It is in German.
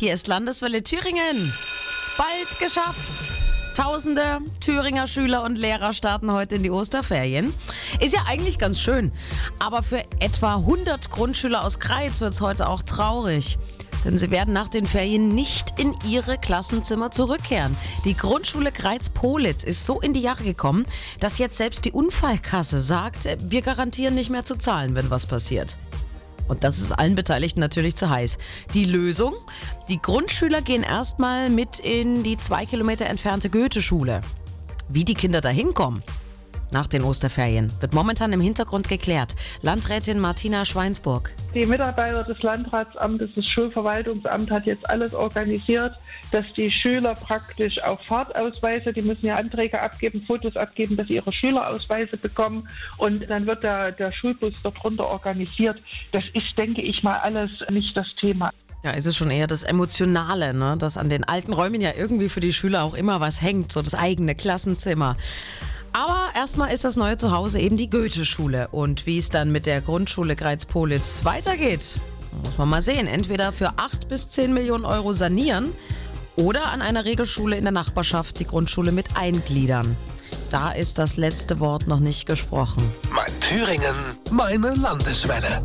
Hier ist Landeswelle Thüringen. Bald geschafft. Tausende Thüringer Schüler und Lehrer starten heute in die Osterferien. Ist ja eigentlich ganz schön. Aber für etwa 100 Grundschüler aus Kreiz wird es heute auch traurig. Denn sie werden nach den Ferien nicht in ihre Klassenzimmer zurückkehren. Die Grundschule Kreiz-Politz ist so in die Jahre gekommen, dass jetzt selbst die Unfallkasse sagt, wir garantieren nicht mehr zu zahlen, wenn was passiert. Und das ist allen Beteiligten natürlich zu heiß. Die Lösung? Die Grundschüler gehen erstmal mit in die zwei Kilometer entfernte Goethe-Schule. Wie die Kinder da hinkommen? Nach den Osterferien wird momentan im Hintergrund geklärt. Landrätin Martina Schweinsburg. Die Mitarbeiter des Landratsamtes, das Schulverwaltungsamt hat jetzt alles organisiert, dass die Schüler praktisch auch Fahrtausweise, die müssen ja Anträge abgeben, Fotos abgeben, dass sie ihre Schülerausweise bekommen und dann wird der, der Schulbus dort runter organisiert. Das ist, denke ich mal, alles nicht das Thema. Ja, ist es schon eher das Emotionale, ne? dass an den alten Räumen ja irgendwie für die Schüler auch immer was hängt, so das eigene Klassenzimmer. Aber erstmal ist das neue Zuhause eben die Goethe-Schule. Und wie es dann mit der Grundschule Greiz-Politz weitergeht, muss man mal sehen. Entweder für 8 bis 10 Millionen Euro sanieren oder an einer Regelschule in der Nachbarschaft die Grundschule mit eingliedern. Da ist das letzte Wort noch nicht gesprochen. Mein Thüringen, meine Landeswelle.